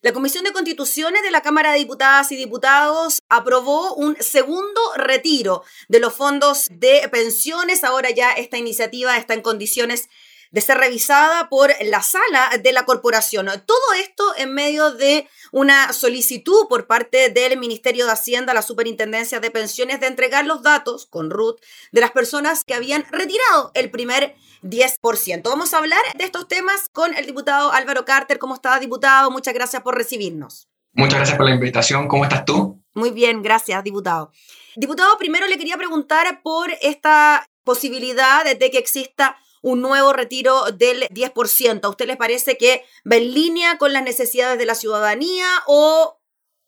La Comisión de Constituciones de la Cámara de Diputadas y Diputados aprobó un segundo retiro de los fondos de pensiones. Ahora ya esta iniciativa está en condiciones de ser revisada por la sala de la corporación. Todo esto en medio de una solicitud por parte del Ministerio de Hacienda, la Superintendencia de Pensiones, de entregar los datos con RUT de las personas que habían retirado el primer 10%. Vamos a hablar de estos temas con el diputado Álvaro Carter. ¿Cómo está, diputado? Muchas gracias por recibirnos. Muchas gracias por la invitación. ¿Cómo estás tú? Muy bien, gracias, diputado. Diputado, primero le quería preguntar por esta posibilidad de que exista un nuevo retiro del 10%. ¿A usted les parece que va en línea con las necesidades de la ciudadanía o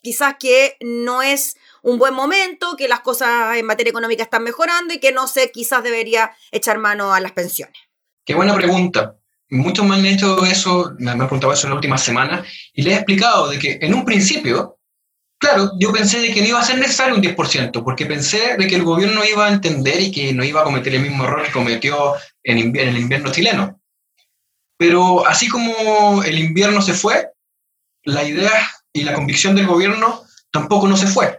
quizás que no es un buen momento, que las cosas en materia económica están mejorando y que no sé, quizás debería echar mano a las pensiones? Qué buena pregunta. Muchos me han hecho eso, me han preguntado eso en la última semana y les he explicado de que en un principio Claro, yo pensé de que no iba a ser necesario un 10%, porque pensé de que el gobierno iba a entender y que no iba a cometer el mismo error que cometió en, el invierno chileno. Pero así como el invierno se fue, la idea y la convicción del gobierno tampoco no se fue.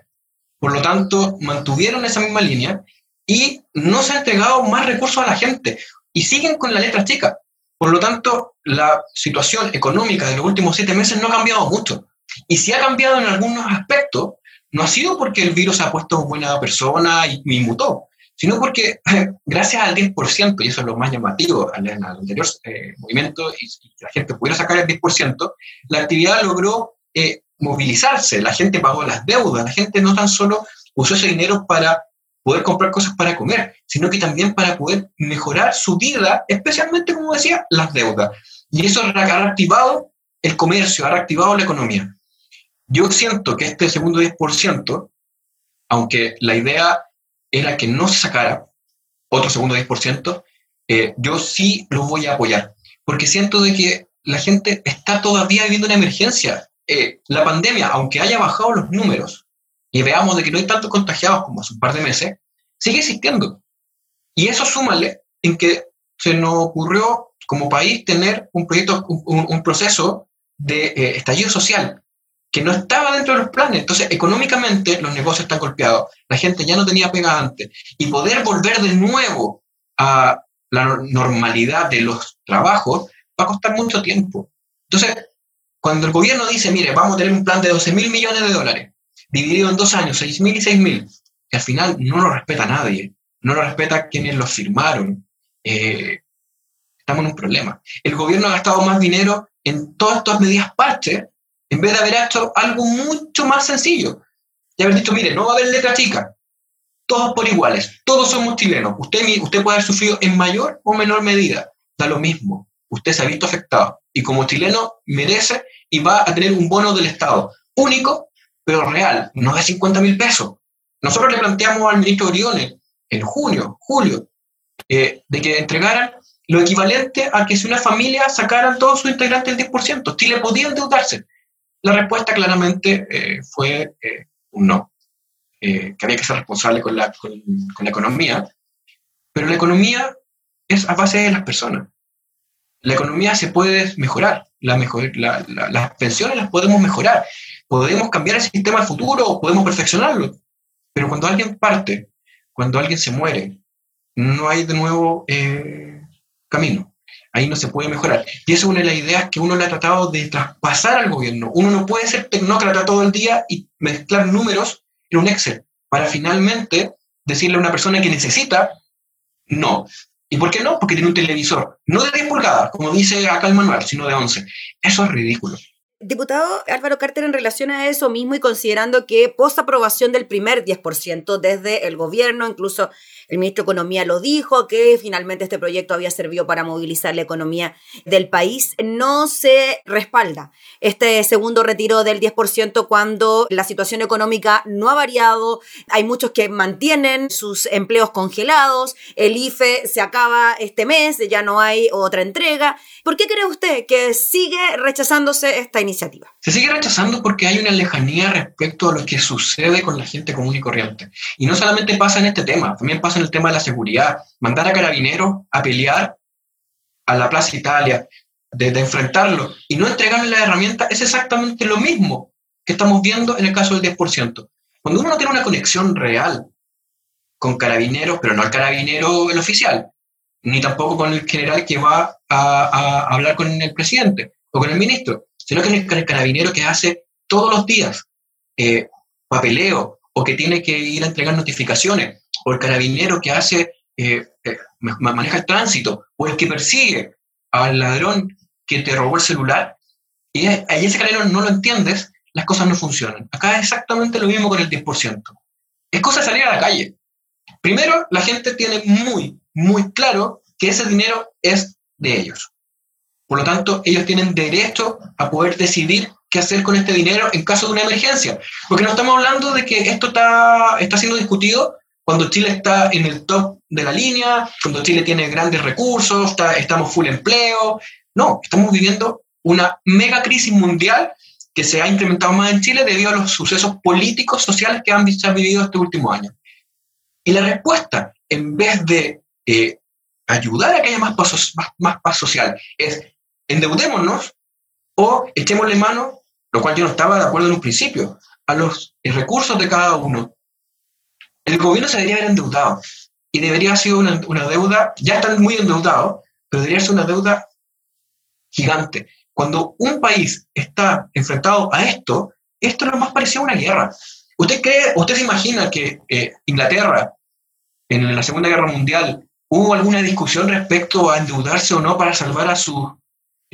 Por lo tanto, mantuvieron esa misma línea y no se ha entregado más recursos a la gente y siguen con la letra chica. Por lo tanto, la situación económica de los últimos siete meses no ha cambiado mucho. Y si ha cambiado en algunos aspectos, no ha sido porque el virus ha puesto buena persona y, mutó, sino porque gracias al 10%, y eso es lo más llamativo al, anterior eh, movimiento, y, la gente pudiera sacar el 10%, la actividad logró eh, movilizarse, la gente pagó las deudas, la gente no tan solo usó ese dinero para poder comprar cosas para comer, sino que también para poder mejorar su vida, especialmente, como decía, las deudas. Y eso ha reactivado el comercio, ha reactivado la economía. Yo siento que este segundo 10%, aunque la idea era que no se sacara otro segundo 10%, eh, yo sí lo voy a apoyar, porque siento de que la gente está todavía viviendo una emergencia. Eh, la pandemia, aunque haya bajado los números y veamos de que no hay tantos contagiados como hace un par de meses, sigue existiendo. Y eso súmale en que se nos ocurrió como país tener un proyecto, un, proceso de eh, estallido social que no estaba dentro de los planes. Entonces, económicamente los negocios están golpeados, la gente ya no tenía pega antes, y poder volver de nuevo a la normalidad de los trabajos va a costar mucho tiempo. Entonces, cuando el gobierno dice, mire, vamos a tener un plan de 12 mil millones de dólares, dividido en dos años, 6 mil y 6 mil, que al final no lo respeta nadie, no lo respeta quienes lo firmaron, eh, estamos en un problema. El gobierno ha gastado más dinero en todas estas medidas parches en vez de haber hecho algo mucho más sencillo. Y haber dicho, mire, no va a haber letra chica, todos por iguales, todos somos chilenos. Usted, usted puede haber sufrido en mayor o menor medida, da lo mismo. Usted se ha visto afectado y como chileno merece y va a tener un bono del Estado único, pero real, no de 50 mil pesos. Nosotros le planteamos al ministro Oriones en junio, julio, eh, de que entregaran lo equivalente a que si una familia sacaran todos sus integrantes el 10%, Chile podía endeudarse. La respuesta claramente eh, fue eh, un no, eh, que había que ser responsable con la, con, la economía, pero la economía es a base de las personas. La economía se puede mejorar, la mejor, las pensiones las podemos mejorar, podemos cambiar el sistema al futuro, podemos perfeccionarlo, pero cuando alguien parte, cuando alguien se muere, no hay de nuevo camino ahí no se puede mejorar. Y esa es una de las ideas que uno le ha tratado de traspasar al gobierno. Uno no puede ser tecnócrata todo el día y mezclar números en un Excel para finalmente decirle a una persona que necesita, no. ¿Y por qué no? Porque tiene un televisor, no de 10 pulgadas, como dice acá el manual, sino de 11. Eso es ridículo. Diputado Álvaro Carter, en relación a eso mismo y considerando que post aprobación del primer 10% desde el gobierno, incluso el ministro de Economía lo dijo, que finalmente este proyecto había servido para movilizar la economía del país. No se respalda este segundo retiro del 10% cuando la situación económica no ha variado. Hay muchos que mantienen sus empleos congelados. El IFE se acaba este mes, ya no hay otra entrega. ¿Por qué cree usted que sigue rechazándose esta iniciativa? Se sigue rechazando porque hay una lejanía respecto a lo que sucede con la gente común y corriente. Y no solamente pasa en este tema, también pasa el tema de la seguridad. Mandar a carabineros a pelear a la Plaza Italia, de, enfrentarlo y no entregarle la herramienta es exactamente lo mismo que estamos viendo en el caso del 10%. Cuando uno no tiene una conexión real con carabineros, pero no el carabinero el oficial, ni tampoco con el general que va a, hablar con el presidente o con el ministro, sino que con el carabinero que hace todos los días eh, papeleo o que tiene que ir a entregar notificaciones, o el carabinero que hace, eh, eh, maneja el tránsito, o el que persigue al ladrón que te robó el celular, y ahí ese carabinero no lo entiendes, las cosas no funcionan. Acá es exactamente lo mismo con el 10%. Es cosa de salir a la calle. Primero, la gente tiene muy, muy claro que ese dinero es de ellos. Por lo tanto, ellos tienen derecho a poder decidir qué hacer con este dinero en caso de una emergencia. Porque no estamos hablando de que esto está, está siendo discutido cuando Chile está en el top de la línea, cuando Chile tiene grandes recursos, está, estamos full empleo. No, estamos viviendo una mega crisis mundial que se ha incrementado más en Chile debido a los sucesos políticos, sociales que han, vivido este último año. Y la respuesta, en vez de eh, ayudar a que haya más, paz social, es endeudémonos o echémosle mano, lo cual yo no estaba de acuerdo en un principio, a los recursos de cada uno. El gobierno se debería haber endeudado y debería haber sido una, una deuda, ya están muy endeudados, pero debería ser una deuda gigante. Cuando un país está enfrentado a esto, esto es lo más parecido a una guerra. ¿Usted cree, usted se imagina que eh, Inglaterra, en la Segunda Guerra Mundial, hubo alguna discusión respecto a endeudarse o no para salvar a sus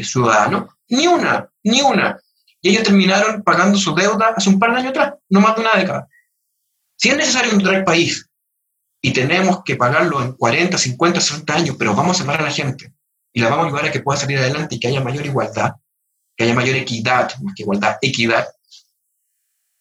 ciudadanos? Ni una, ni una. Y ellos terminaron pagando su deuda hace un par de años atrás, no más de una década. Si es necesario endeudar el país y tenemos que pagarlo en 40, 50, 60 años, pero vamos a salvar a la gente y la vamos a ayudar a que pueda salir adelante y que haya mayor igualdad, que haya mayor equidad, más que igualdad, equidad,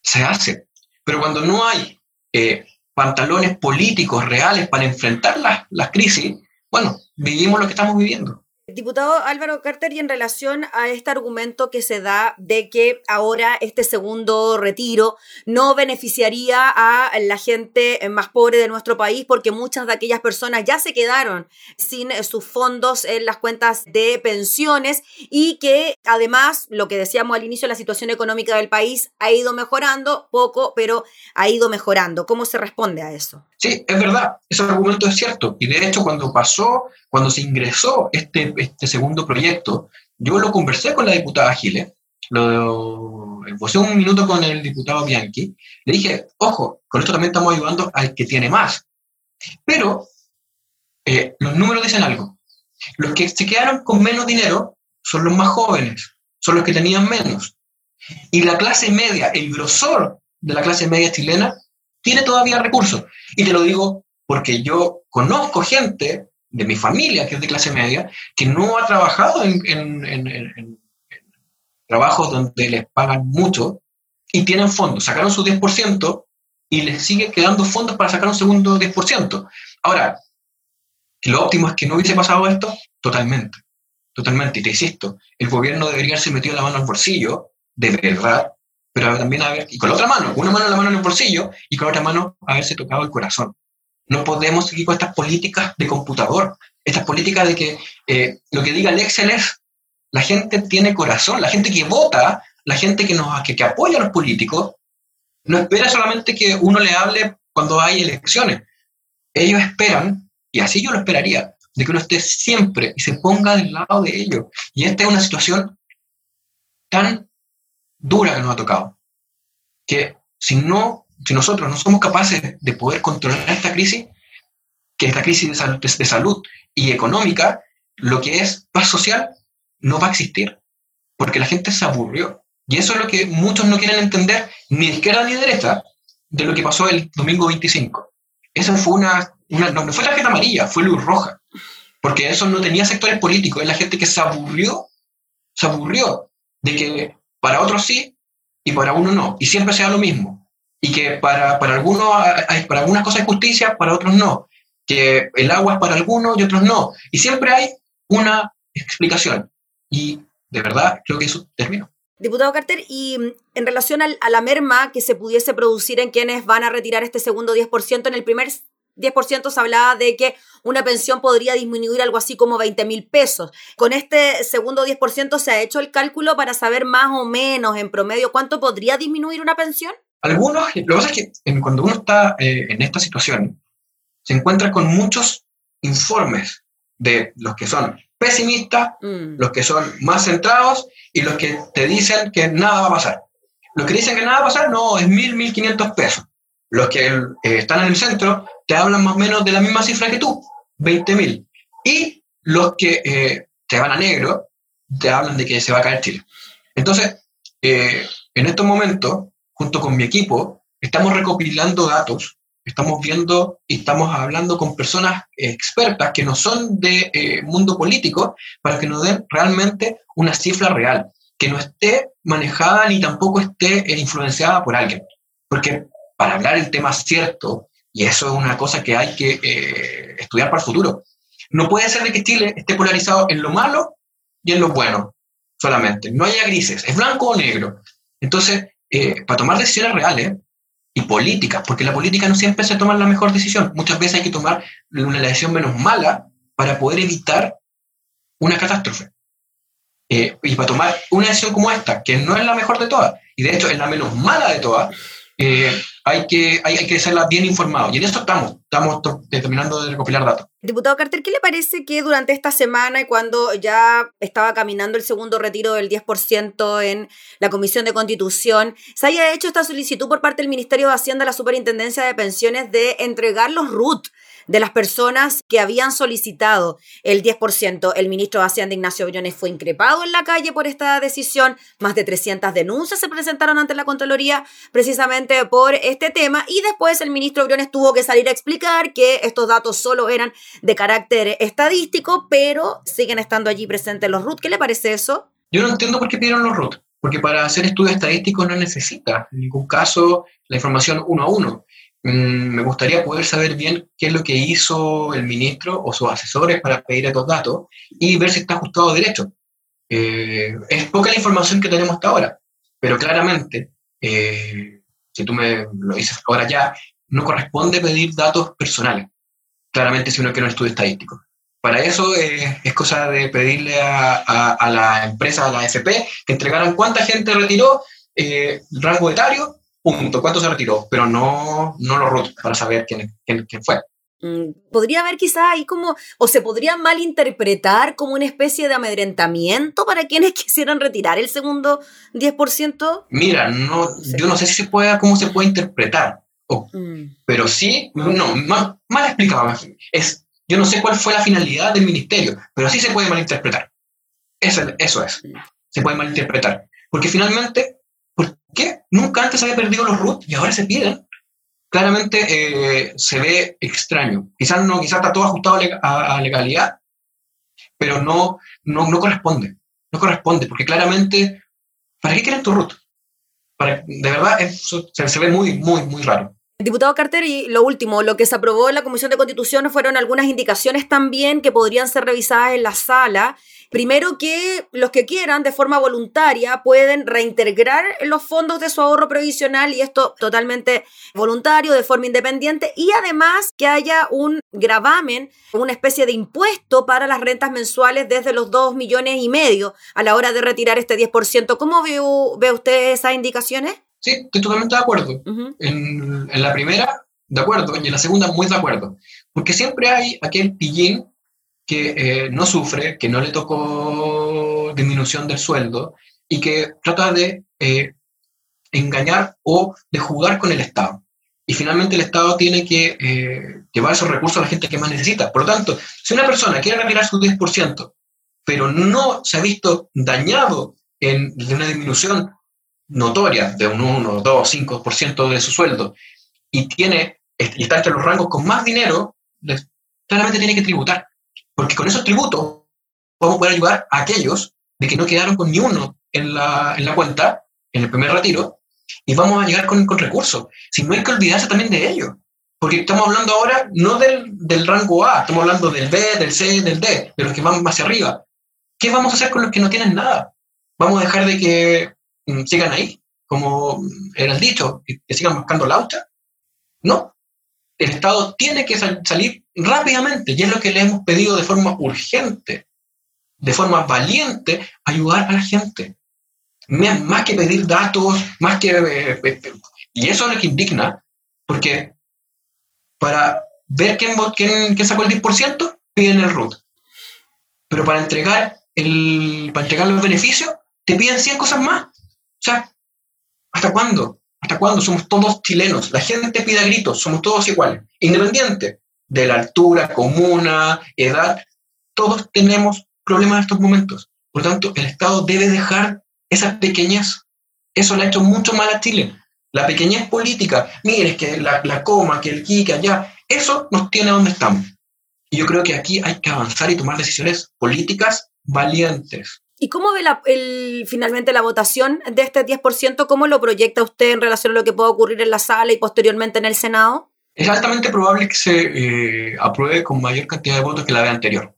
se hace. Pero cuando no hay eh, pantalones políticos reales para enfrentar las, las crisis, bueno, vivimos lo que estamos viviendo. Diputado Álvaro Carter, y en relación a este argumento que se da de que ahora este segundo retiro no beneficiaría a la gente más pobre de nuestro país porque muchas de aquellas personas ya se quedaron sin sus fondos en las cuentas de pensiones y que además, lo que decíamos al inicio, la situación económica del país ha ido mejorando poco, pero ha ido mejorando. ¿Cómo se responde a eso? Sí, es verdad, ese argumento es cierto. Y de hecho, cuando pasó, cuando se ingresó este, este segundo proyecto, yo lo conversé con la diputada Giles, lo posé un minuto con el diputado Bianchi, le dije, ojo, con esto también estamos ayudando al que tiene más. Pero eh, los números dicen algo. Los que se quedaron con menos dinero son los más jóvenes, son los que tenían menos. Y la clase media, el grosor de la clase media chilena, tiene todavía recursos. Y te lo digo porque yo conozco gente de mi familia que es de clase media que no ha trabajado en, trabajos donde les pagan mucho y tienen fondos. Sacaron su 10% y les sigue quedando fondos para sacar un segundo 10%. Ahora, lo óptimo es que no hubiese pasado esto totalmente. Totalmente. Y te insisto, el gobierno debería haberse metido la mano al bolsillo, de verdad, pero también haber, y con la otra mano, una mano la mano en el bolsillo y con la otra mano haberse tocado el corazón. No podemos seguir con estas políticas de computador, estas políticas de que eh, lo que diga el Excel es, la gente tiene corazón, la gente que vota, la gente que, nos, que, que apoya a los políticos, no espera solamente que uno le hable cuando hay elecciones. Ellos esperan, y así yo lo esperaría, de que uno esté siempre y se ponga del lado de ellos. Y esta es una situación tan dura que nos ha tocado. Que si, no, si nosotros no somos capaces de poder controlar esta crisis, que esta crisis de salud, de salud y económica, lo que es paz social no va a existir, porque la gente se aburrió. Y eso es lo que muchos no quieren entender, ni izquierda ni de derecha, de lo que pasó el domingo 25. Eso fue una, una no, no fue tarjeta amarilla, fue luz roja, porque eso no tenía sectores políticos, es la gente que se aburrió, se aburrió de que para otros sí y para uno no. Y siempre sea lo mismo. Y que para, para, algunos para algunas cosas hay justicia, para otros no. Que el agua es para algunos y otros no. Y siempre hay una explicación. Y de verdad creo que eso terminó. Diputado Carter, y mm, en relación a la merma que se pudiese producir en quienes van a retirar este segundo 10%, en el primer 10% se hablaba de que una pensión podría disminuir algo así como 20 mil pesos. Con este segundo 10% se ha hecho el cálculo para saber más o menos en promedio cuánto podría disminuir una pensión. Algunos, lo que pasa es que cuando uno está eh, en esta situación, se encuentra con muchos informes de los que son pesimistas, mm. los que son más centrados y los que te dicen que nada va a pasar. Los que dicen que nada va a pasar, no, es mil, mil quinientos pesos. Los que eh, están en el centro te hablan más o menos de la misma cifra que tú, 20 mil. Y los que eh, te van a negro te hablan de que se va a caer Chile. Entonces, eh, en estos momentos, junto con mi equipo, estamos recopilando datos, estamos viendo y estamos hablando con personas expertas que no son de mundo político para que nos den realmente una cifra real que no esté manejada ni tampoco esté eh, influenciada por alguien. Porque para hablar el tema cierto, y eso es una cosa que hay que eh, estudiar para el futuro, no puede ser de que Chile esté polarizado en lo malo y en lo bueno solamente. No haya grises, es blanco o negro. Entonces, eh, para tomar decisiones reales y políticas, porque la política no siempre se toma la mejor decisión, muchas veces hay que tomar una decisión menos mala para poder evitar una catástrofe. Eh, y para tomar una decisión como esta, que no es la mejor de todas, y de hecho es la menos mala de todas, eh, hay, que, hay, hay, que serla bien informado. Y en eso estamos, estamos terminando de recopilar datos. Diputado Carter, ¿qué le parece que durante esta semana y cuando ya estaba caminando el segundo retiro del 10% en la Comisión de Constitución, se haya hecho esta solicitud por parte del Ministerio de Hacienda la Superintendencia de Pensiones de entregar los RUT de las personas que habían solicitado el 10%. El ministro de Hacienda, Ignacio Briones, fue increpado en la calle por esta decisión. Más de 300 denuncias se presentaron ante la Contraloría precisamente por este tema. Y después el ministro Briones tuvo que salir a explicar que estos datos solo eran de carácter estadístico, pero siguen estando allí presentes los RUT. ¿Qué le parece eso? Yo no entiendo por qué pidieron los RUT, porque para hacer estudios estadísticos no necesita en ningún caso la información uno a uno. Mm, me gustaría poder saber bien qué es lo que hizo el ministro o sus asesores para pedir estos datos y ver si está ajustado derecho. Eh, es poca la información que tenemos hasta ahora, pero claramente, eh, si tú me lo dices ahora ya, no corresponde pedir datos personales. Claramente si uno quiere un estudio estadístico. Para eso eh, es cosa de pedirle a, a, la empresa, a la AFP, que entregaran cuánta gente retiró, el rango etario punto, cuánto se retiró, pero no, no lo roto para saber quién, quién, fue. Mm, podría haber quizás ahí como, o se podría malinterpretar como una especie de amedrentamiento para quienes quisieran retirar el segundo 10%. Mira, no, yo no sé si se puede, cómo se puede interpretar, mm. pero sí, no, mal, mal explicado. Es, yo no sé cuál fue la finalidad del ministerio, pero sí se puede malinterpretar. Eso, eso es, mm. se puede malinterpretar. Porque finalmente qué? Nunca antes había perdido los root y ahora se piden. Claramente eh, se ve extraño. Quizás no, quizás está todo ajustado a, legalidad, pero no, no, no, corresponde. No corresponde, porque claramente, ¿para qué quieren tu root? Para, de verdad, eso se, se ve muy, muy, muy raro. Diputado Carter, y lo último, lo que se aprobó en la Comisión de Constitución fueron algunas indicaciones también que podrían ser revisadas en la sala Primero que los que quieran de forma voluntaria pueden reintegrar los fondos de su ahorro previsional y esto totalmente voluntario, de forma independiente, y además que haya un gravamen, una especie de impuesto para las rentas mensuales desde los 2 millones y medio a la hora de retirar este 10%. ¿Cómo ve, ve usted esas indicaciones? Sí, estoy totalmente de acuerdo. en, en la primera, de acuerdo, y en la segunda, muy de acuerdo. Porque siempre hay aquel pillín que eh, no sufre, que no le tocó disminución del sueldo y que trata de eh, engañar o de jugar con el Estado. Y finalmente el Estado tiene que eh, llevar esos recursos a la gente que más necesita. Por lo tanto, si una persona quiere retirar su 10%, pero no se ha visto dañado en, de una disminución notoria de un 1, 2, 5% de su sueldo y, tiene, y está entre los rangos con más dinero, claramente tiene que tributar. Porque con esos tributos vamos a poder ayudar a aquellos de que no quedaron con ni uno en la, en la cuenta, en el primer retiro, y vamos a llegar con, con recursos. Si no hay que olvidarse también de ellos. Porque estamos hablando ahora no del, del, rango A, estamos hablando del B, del C, del D, de los que van hacia arriba. ¿Qué vamos a hacer con los que no tienen nada? ¿Vamos a dejar de que sigan ahí, como era el dicho, que, sigan buscando laucha? No. el Estado tiene que salir rápidamente, y es lo que le hemos pedido de forma urgente, de forma valiente, ayudar a la gente. Más que pedir datos, más que... Eh, eh, y eso es lo que indigna, porque para ver quién, quién, quién sacó el 10%, piden el RUT. Pero para entregar, el, para entregar los beneficios, te piden 100 cosas más. O sea, ¿hasta cuándo? ¿Hasta cuándo? Somos todos chilenos. La gente pide gritos, somos todos iguales. Independiente de la altura, comuna, edad, todos tenemos problemas en estos momentos. Por tanto, el Estado debe dejar esas pequeñas. Eso le ha hecho mucho mal a Chile. La pequeñez política, mire, que la, la coma, que el aquí, que allá, eso nos tiene donde estamos. Y yo creo que aquí hay que avanzar y tomar decisiones políticas valientes. ¿Y cómo ve la, el, finalmente la votación de este 10%? ¿Cómo lo proyecta usted en relación a lo que pueda ocurrir en la sala y posteriormente en el Senado? Es altamente probable que se eh, apruebe con mayor cantidad de votos que la vez anterior.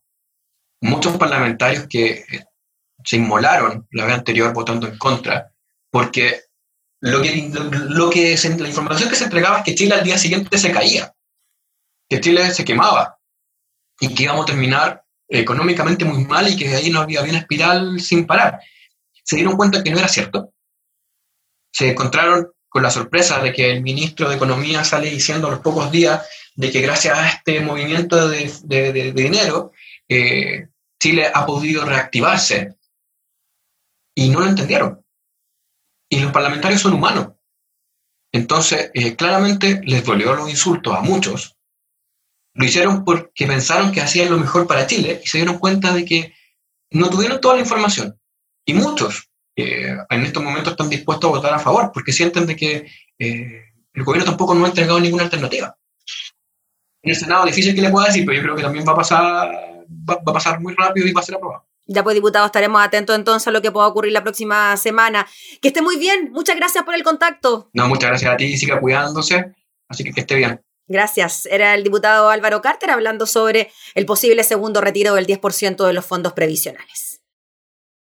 Muchos parlamentarios que eh, se inmolaron la vez anterior votando en contra, porque lo que, lo, que la información que se entregaba es que Chile al día siguiente se caía, que Chile se quemaba y que íbamos a terminar económicamente muy mal y que ahí no había, una espiral sin parar. Se dieron cuenta que no era cierto. Se encontraron con la sorpresa de que el ministro de Economía sale diciendo a los pocos días de que gracias a este movimiento de, de, dinero, eh, Chile ha podido reactivarse. Y no lo entendieron. Y los parlamentarios son humanos. Entonces, eh, claramente les dolió los insultos a muchos, lo hicieron porque pensaron que hacían lo mejor para Chile y se dieron cuenta de que no tuvieron toda la información. Y muchos eh, en estos momentos están dispuestos a votar a favor porque sienten de que eh, el gobierno tampoco no ha entregado ninguna alternativa. En el Senado difícil que le pueda decir, pero yo creo que también va a pasar, va, a pasar muy rápido y va a ser aprobado. Ya pues, diputado, estaremos atentos entonces a lo que pueda ocurrir la próxima semana. Que esté muy bien. Muchas gracias por el contacto. No, muchas gracias a ti. Siga cuidándose. Así que que esté bien. Gracias. Era el diputado Álvaro Carter hablando sobre el posible segundo retiro del 10% de los fondos previsionales.